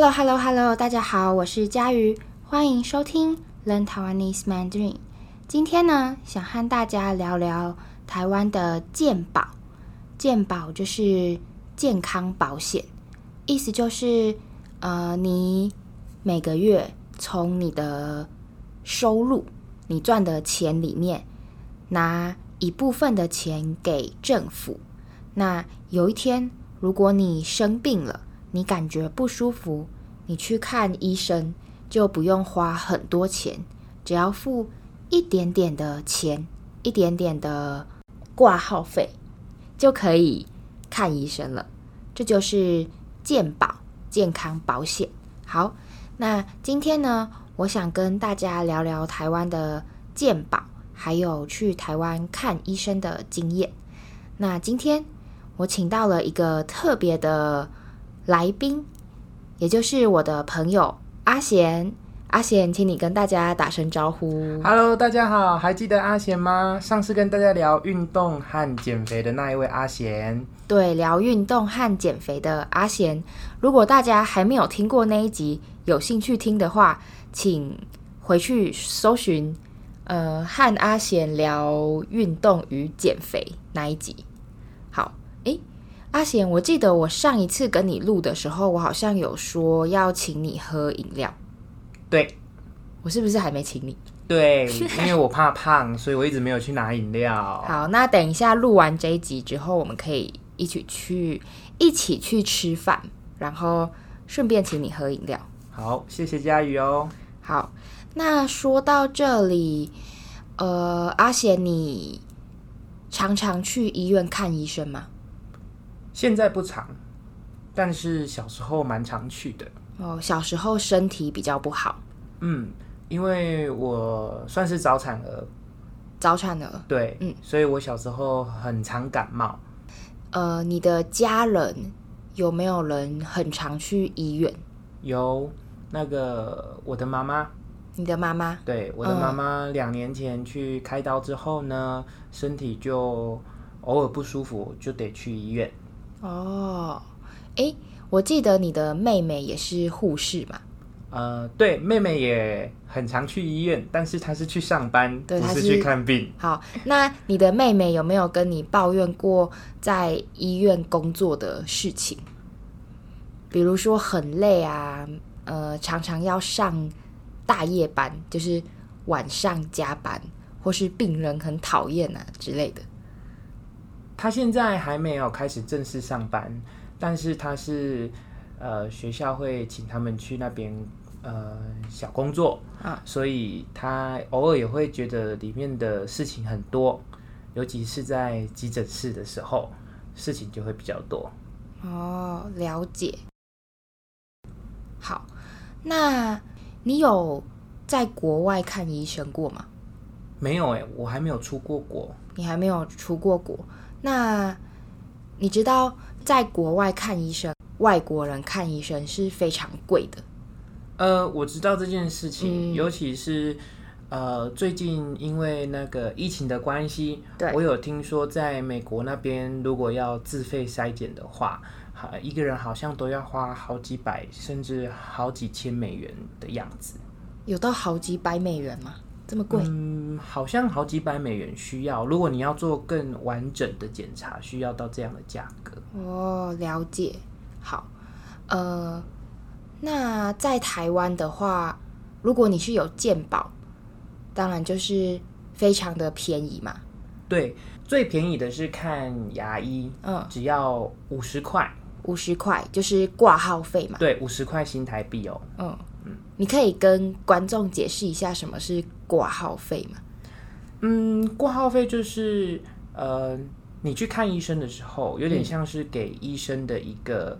Hello Hello Hello，大家好，我是佳瑜，欢迎收听 Learn Taiwanese Mandarin。今天呢，想和大家聊聊台湾的健保。健保就是健康保险，意思就是呃，你每个月从你的收入、你赚的钱里面拿一部分的钱给政府。那有一天，如果你生病了，你感觉不舒服，你去看医生就不用花很多钱，只要付一点点的钱，一点点的挂号费，就可以看医生了。这就是健保健康保险。好，那今天呢，我想跟大家聊聊台湾的健保，还有去台湾看医生的经验。那今天我请到了一个特别的。来宾，也就是我的朋友阿贤。阿贤，请你跟大家打声招呼。Hello，大家好，还记得阿贤吗？上次跟大家聊运动和减肥的那一位阿贤。对，聊运动和减肥的阿贤。如果大家还没有听过那一集，有兴趣听的话，请回去搜寻，呃，和阿贤聊运动与减肥那一集。阿贤，我记得我上一次跟你录的时候，我好像有说要请你喝饮料。对，我是不是还没请你？对，因为我怕胖，所以我一直没有去拿饮料。好，那等一下录完这一集之后，我们可以一起去一起去吃饭，然后顺便请你喝饮料。好，谢谢佳宇哦。好，那说到这里，呃，阿贤，你常常去医院看医生吗？现在不常，但是小时候蛮常去的。哦，小时候身体比较不好。嗯，因为我算是早产儿。早产儿。对，嗯，所以我小时候很常感冒。呃，你的家人有没有人很常去医院？有，那个我的妈妈。你的妈妈？对，我的妈妈两年前去开刀之后呢，嗯，身体就偶尔不舒服，就得去医院。哦，哎，我记得你的妹妹也是护士嘛？呃，对，妹妹也很常去医院，但是她是去上班，对，不是去看病。好，那你的妹妹有没有跟你抱怨过在医院工作的事情？比如说很累啊，呃，常常要上大夜班，就是晚上加班，或是病人很讨厌啊之类的。他现在还没有开始正式上班，但是他是呃学校会请他们去那边呃小工作啊，所以他偶尔也会觉得里面的事情很多，尤其是在急诊室的时候，事情就会比较多。哦，了解。好，那你有在国外看医生过吗？没有哎，我还没有出过国。你还没有出过国？那你知道在国外看医生，外国人看医生是非常贵的。呃，我知道这件事情，嗯、尤其是呃最近因为那个疫情的关系，对，我有听说在美国那边，如果要自费筛检的话，好一个人好像都要花好几百甚至好几千美元的样子。有到好几百美元吗？这么贵？嗯，好像好几百美元需要。如果你要做更完整的检查，需要到这样的价格。哦，了解。好，呃，那在台湾的话，如果你是有健保，当然就是非常的便宜嘛。对，最便宜的是看牙医，嗯，只要五十块。五十块就是挂号费嘛？对，五十块新台币哦。嗯嗯，你可以跟观众解释一下什么是挂号费吗？嗯，挂号费就是呃，你去看医生的时候，有点像是给医生的一个、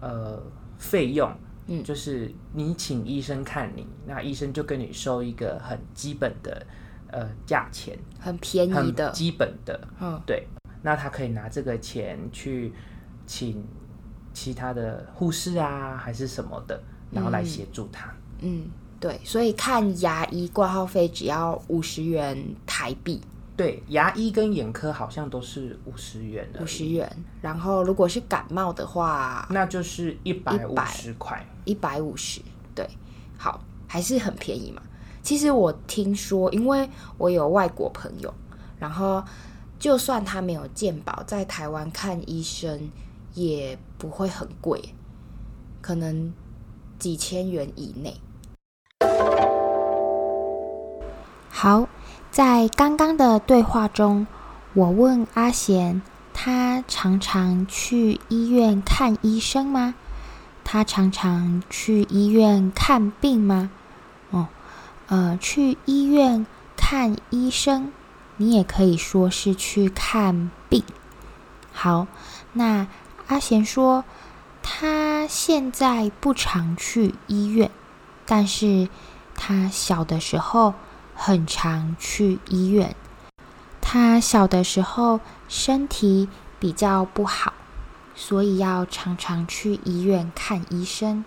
嗯、呃费用。嗯，就是你请医生看你，那医生就跟你收一个很基本的呃价钱，很便宜的，基本的。嗯，对。那他可以拿这个钱去请。其他的护士啊，还是什么的，然后来协助他。嗯，嗯，对，所以看牙医挂号费只要五十元台币。对，牙医跟眼科好像都是五十元的。五十元，然后如果是感冒的话，那就是一百五十块。一百五十，对，好，还是很便宜嘛。其实我听说，因为我有外国朋友，然后就算他没有健保，在台湾看医生也不会很贵，可能几千元以内。好，在刚刚的对话中，我问阿贤，他常常去医院看医生吗？他常常去医院看病吗？哦，呃，去医院看医生，你也可以说是去看病。好，那阿贤说，他现在不常去医院，但是他小的时候。很常去医院。他小的时候身体比较不好，所以要常常去医院看医生。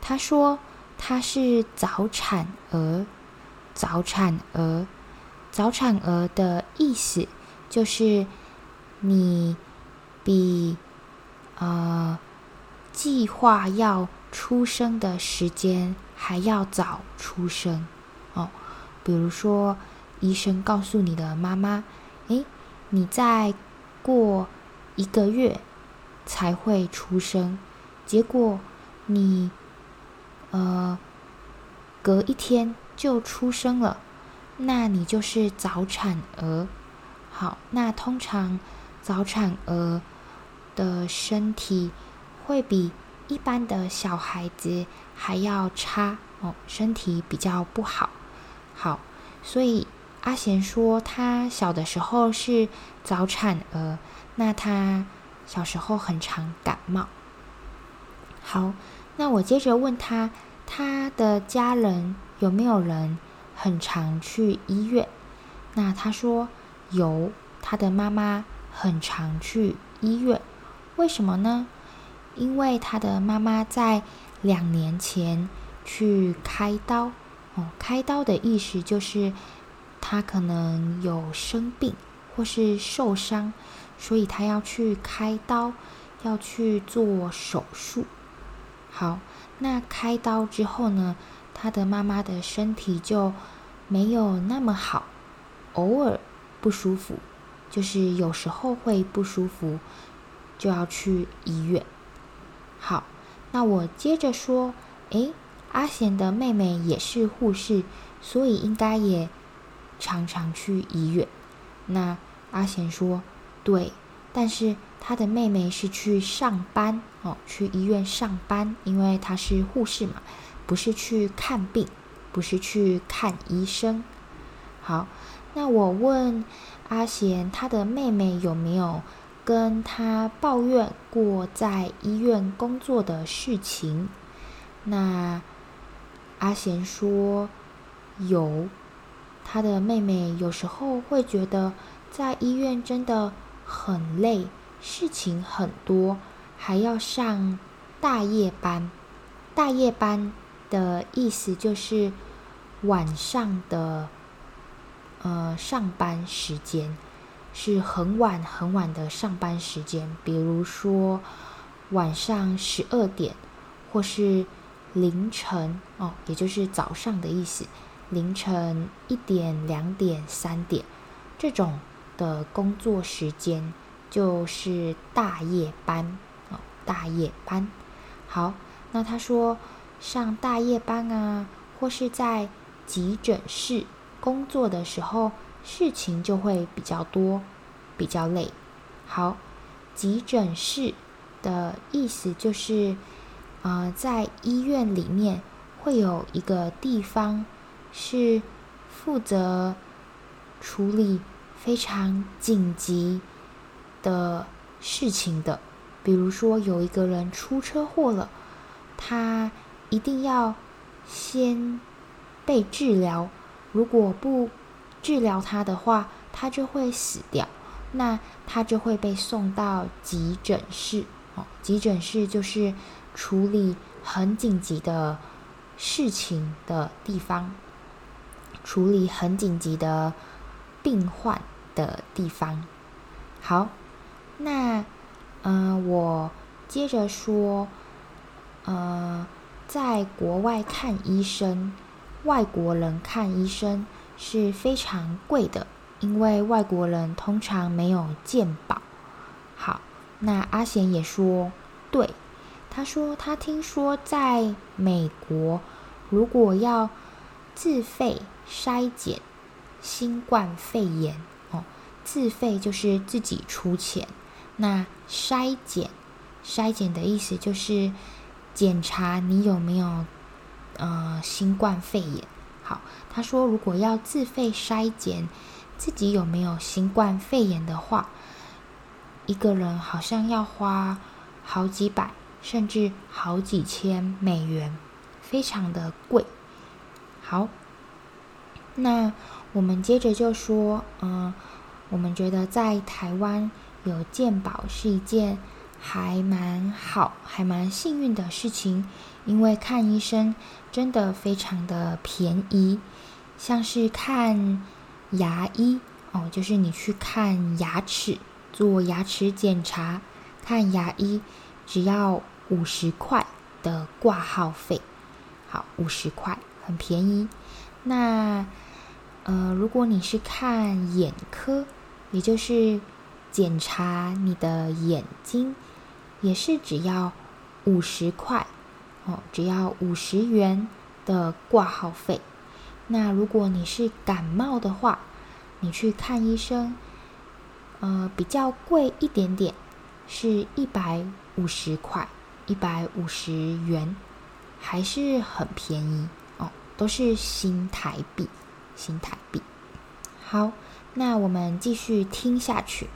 他说他是早产儿，早产儿，早产儿的意思就是你比呃计划要出生的时间还要早出生哦。比如说，医生告诉你的妈妈：“诶，你再过一个月才会出生。”结果你呃隔一天就出生了，那你就是早产儿。好，那通常早产儿的身体会比一般的小孩子还要差哦，身体比较不好。好，所以阿贤说他小的时候是早产儿，那他小时候很常感冒。好，那我接着问他，他的家人有没有人很常去医院？那他说有，他的妈妈很常去医院。为什么呢？因为他的妈妈在两年前去开刀。哦，开刀的意思就是他可能有生病或是受伤，所以他要去开刀，要去做手术。好，那开刀之后呢，他的妈妈的身体就没有那么好，偶尔不舒服，就是有时候会不舒服，就要去医院。好，那我接着说，诶。阿贤的妹妹也是护士，所以应该也常常去医院。那阿贤说：“对，但是他的妹妹是去上班哦，去医院上班，因为她是护士嘛，不是去看病，不是去看医生。”好，那我问阿贤，他的妹妹有没有跟他抱怨过在医院工作的事情？那。阿贤说：“有，他的妹妹有时候会觉得在医院真的很累，事情很多，还要上大夜班。大夜班的意思就是晚上的，呃，上班时间是很晚很晚的上班时间，比如说晚上十二点，或是。”凌晨哦，也就是早上的意思。凌晨一点、两点、三点，这种的工作时间就是大夜班哦，大夜班。好，那他说上大夜班啊，或是在急诊室工作的时候，事情就会比较多，比较累。好，急诊室的意思就是。呃，在医院里面会有一个地方是负责处理非常紧急的事情的，比如说有一个人出车祸了，他一定要先被治疗，如果不治疗他的话，他就会死掉，那他就会被送到急诊室。哦，急诊室就是。处理很紧急的事情的地方，处理很紧急的病患的地方。好，那嗯、我接着说，呃，在国外看医生，外国人看医生是非常贵的，因为外国人通常没有健保。好，那阿贤也说对，他说他听说在美国，如果要自费筛检新冠肺炎哦，自费就是自己出钱。那筛检，筛检的意思就是检查你有没有呃新冠肺炎。好，他说如果要自费筛检自己有没有新冠肺炎的话，一个人好像要花好几百甚至好几千美元，非常的贵。好，那我们接着就说，嗯、我们觉得在台湾有健保是一件还蛮好、还蛮幸运的事情，因为看医生真的非常的便宜，像是看牙医哦，就是你去看牙齿、做牙齿检查、看牙医，只要五十块的挂号费，好，五十块。很便宜，那呃，如果你是看眼科，也就是检查你的眼睛，也是只要五十块哦，只要五十元的挂号费。那如果你是感冒的话，你去看医生，呃，比较贵一点点，是一百五十块，一百五十元，还是很便宜哦。都是新台币，新台币。好，那我们继续听下去。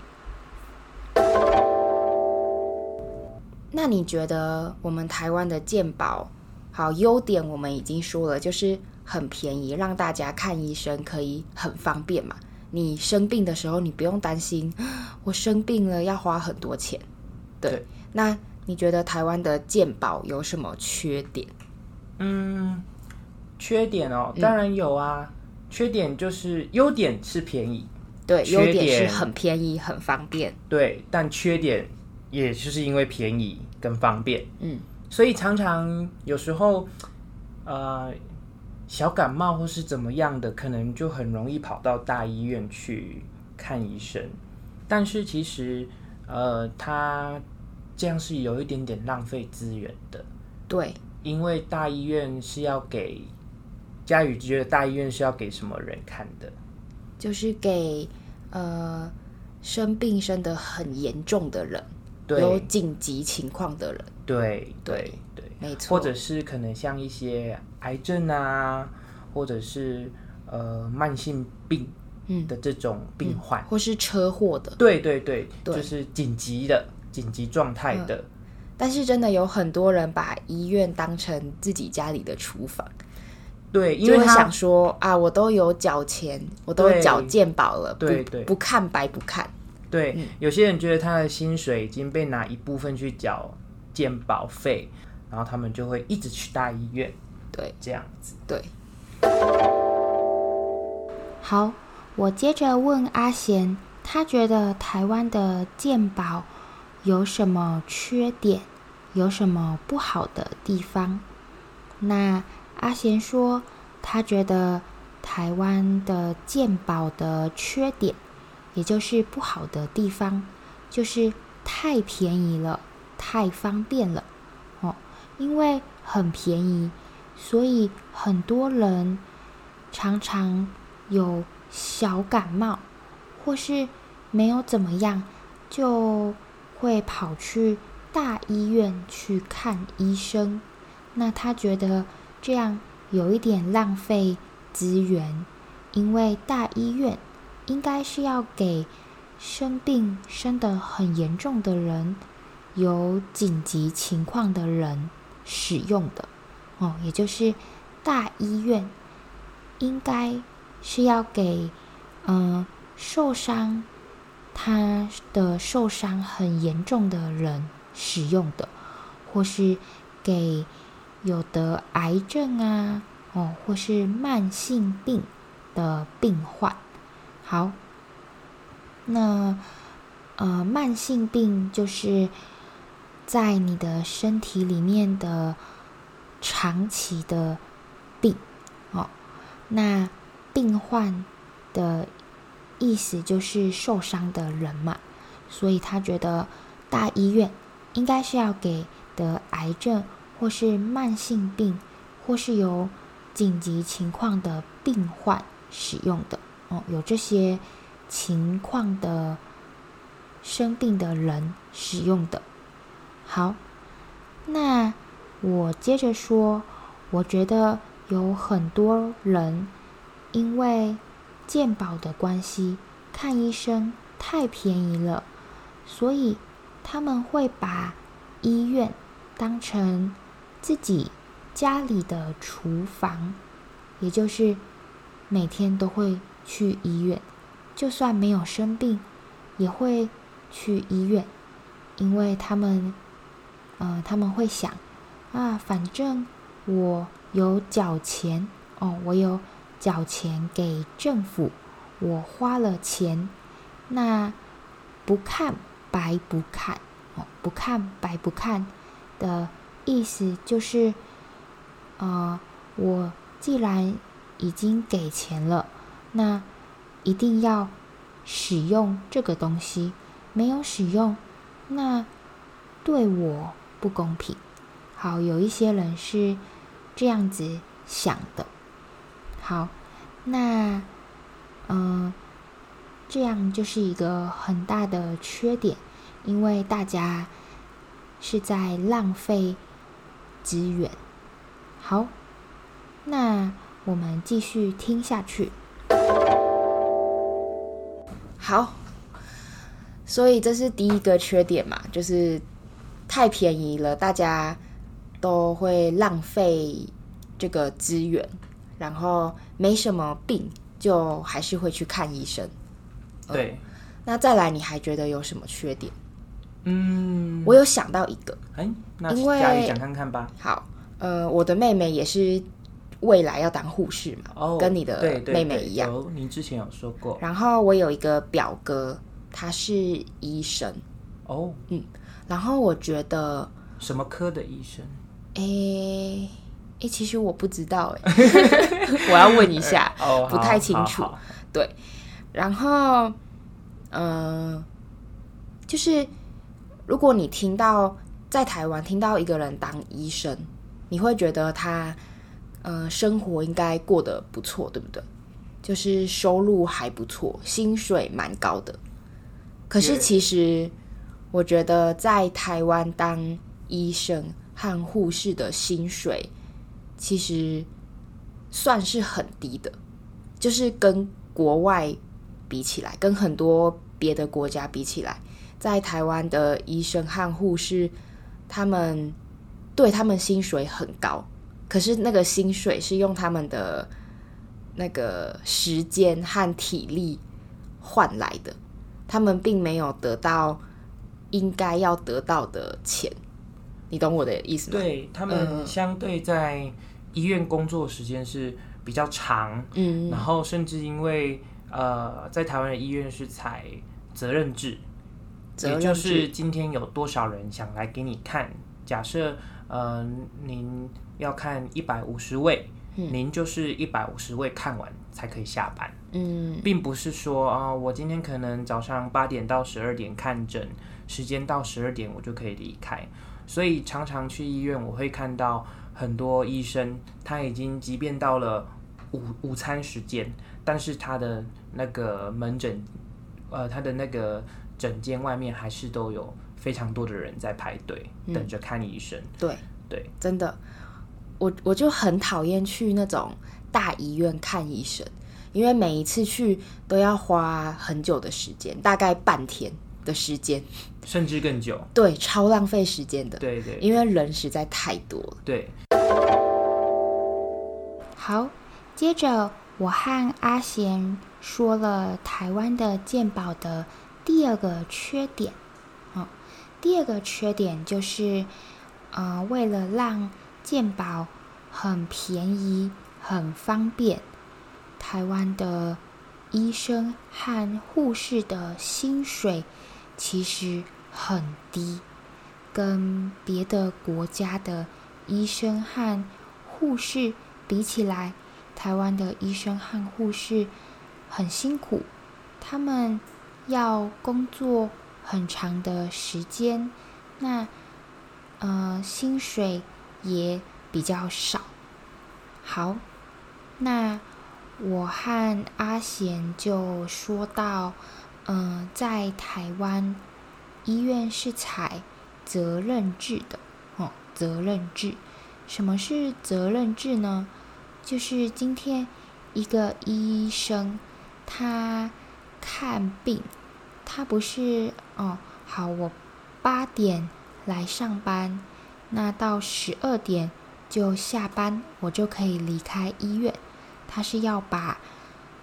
那你觉得我们台湾的健保，好，优点我们已经说了，就是很便宜，让大家看医生可以很方便嘛。你生病的时候，你不用担心我生病了要花很多钱。对，对。那你觉得台湾的健保有什么缺点？嗯。缺点哦，当然有啊。嗯、缺点就是优点是便宜，对，优点是很便宜、很方便。对，但缺点也就是因为便宜跟方便，嗯，所以常常有时候，呃，小感冒或是怎么样的，可能就很容易跑到大医院去看医生。但是其实，呃，他这样是有一点点浪费资源的。对，因为大医院是要给。佳宇觉得大医院是要给什么人看的？就是给呃生病生得很严重的人，对，有紧急情况的人。对对对，没错。或者是可能像一些癌症啊，或者是呃慢性病的这种病患，嗯嗯、或是车祸的。对对对，对就是紧急的紧急状态的、嗯。但是真的有很多人把医院当成自己家里的厨房。对，因为他想说啊，我都有缴钱，我都缴健保了，对对，不看白不看。对，嗯，有些人觉得他的薪水已经被拿一部分去缴健保费，然后他们就会一直去大医院。对，这样子。对。好，我接着问阿贤，他觉得台湾的健保有什么缺点，有什么不好的地方？那。阿贤说，他觉得台湾的健保的缺点，也就是不好的地方，就是太便宜了，太方便了。哦，因为很便宜，所以很多人常常有小感冒，或是没有怎么样，就会跑去大医院去看医生。那他觉得。这样有一点浪费资源，因为大医院应该是要给生病生得很严重的人、有紧急情况的人使用的哦，也就是大医院应该是要给嗯、受伤，他的受伤很严重的人使用的，或是给。有得癌症啊，哦，或是慢性病的病患。好，那呃，慢性病就是在你的身体里面的长期的病哦。那病患的意思就是受伤的人嘛，所以他觉得大医院应该是要给得癌症或是慢性病或是有紧急情况的病患使用的哦，有这些情况的生病的人使用的。好，那我接着说，我觉得有很多人因为健保的关系，看医生太便宜了，所以他们会把医院当成自己家里的厨房，也就是每天都会去医院，就算没有生病，也会去医院，因为他们。呃，他们会想，啊，反正我有缴钱哦，我有缴钱给政府，我花了钱，那不看白不看哦，不看白不看的意思就是，呃，我既然已经给钱了，那一定要使用这个东西，没有使用，那对我。不公平。好，有一些人是这样子想的。好，那嗯、这样就是一个很大的缺点，因为大家是在浪费资源。好，那我们继续听下去。好，所以这是第一个缺点嘛，就是。太便宜了，大家都会浪费这个资源，然后没什么病，就还是会去看医生。对，嗯，那再来，你还觉得有什么缺点？嗯，我有想到一个，哎，那家里讲看看吧。好，呃，我的妹妹也是未来要当护士嘛，哦，跟你的妹妹一样。有，您之前有说过。然后我有一个表哥，他是医生。哦，嗯。然后我觉得什么科的医生？诶诶，其实我不知道诶，我要问一下，哦，不太清楚。对，然后嗯、呃，就是如果你听到在台湾听到一个人当医生，你会觉得他呃生活应该过得不错，对不对？就是收入还不错，薪水蛮高的。可是其实。我觉得在台湾当医生和护士的薪水，其实算是很低的，就是跟国外比起来，跟很多别的国家比起来，在台湾的医生和护士，他们对他们薪水很高，可是那个薪水是用他们的那个时间和体力换来的，他们并没有得到。应该要得到的钱，你懂我的意思吗？对，他们相对在医院工作时间是比较长，嗯，然后甚至因为呃，在台湾的医院是采责任制，任制，也就是今天有多少人想来给你看，假设呃您要看一百五十位。您就是一百五十位看完才可以下班，嗯，并不是说啊，我今天可能早上八点到十二点看诊，时间到十二点我就可以离开。所以常常去医院，我会看到很多医生，他已经即便到了午午餐时间，但是他的那个门诊，呃，他的那个诊间外面还是都有非常多的人在排队等着看医生。嗯，对对，真的。我我就很讨厌去那种大医院看医生，因为每一次去都要花很久的时间，大概半天的时间，甚至更久。对，超浪费时间的。对，对对，因为人实在太多了。对。好，接着我和阿贤说了台湾的健保的第二个缺点。哦，第二个缺点就是，呃，为了让健保很便宜，很方便。台湾的医生和护士的薪水其实很低，跟别的国家的医生和护士比起来，台湾的医生和护士很辛苦，他们要工作很长的时间，那呃薪水也比较少。好，那我和阿贤就说到，嗯、在台湾医院是采责任制的哦。责任制，什么是责任制呢？就是今天一个医生他看病，他不是哦，好，我八点来上班，那到十二点就下班，我就可以离开医院。他是要把、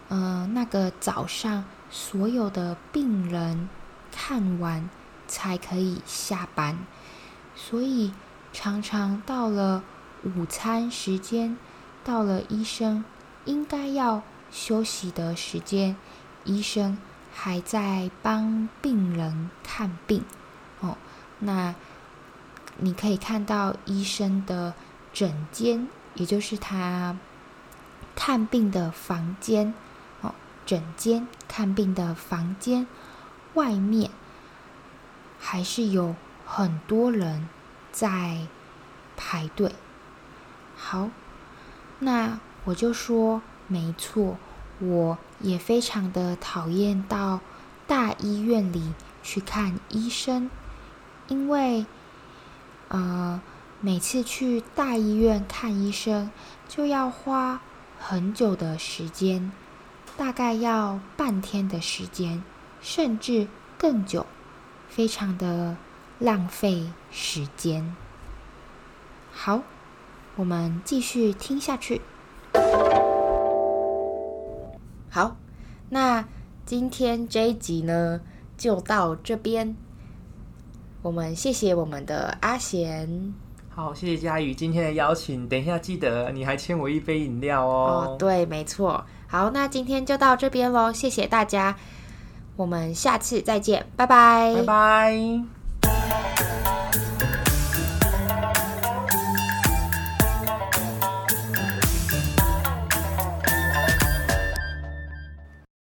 呃、那个早上所有的病人看完才可以下班，所以。常常到了午餐时间，到了医生应该要休息的时间，医生还在帮病人看病。哦，那你可以看到医生的诊间，也就是他看病的房间。哦，诊间看病的房间外面还是有很多人。在排队，好，那我就说没错，我也非常的讨厌到大医院里去看医生，因为，呃，每次去大医院看医生就要花很久的时间，大概要半天的时间，甚至更久，非常的。浪费时间。好，我们继续听下去。好，那今天这一集呢，就到这边。我们谢谢我们的阿贤。好，谢谢佳宇今天的邀请。等一下记得你还欠我一杯饮料哦。哦，对，没错。好，那今天就到这边喽。谢谢大家，我们下次再见，拜拜。拜拜。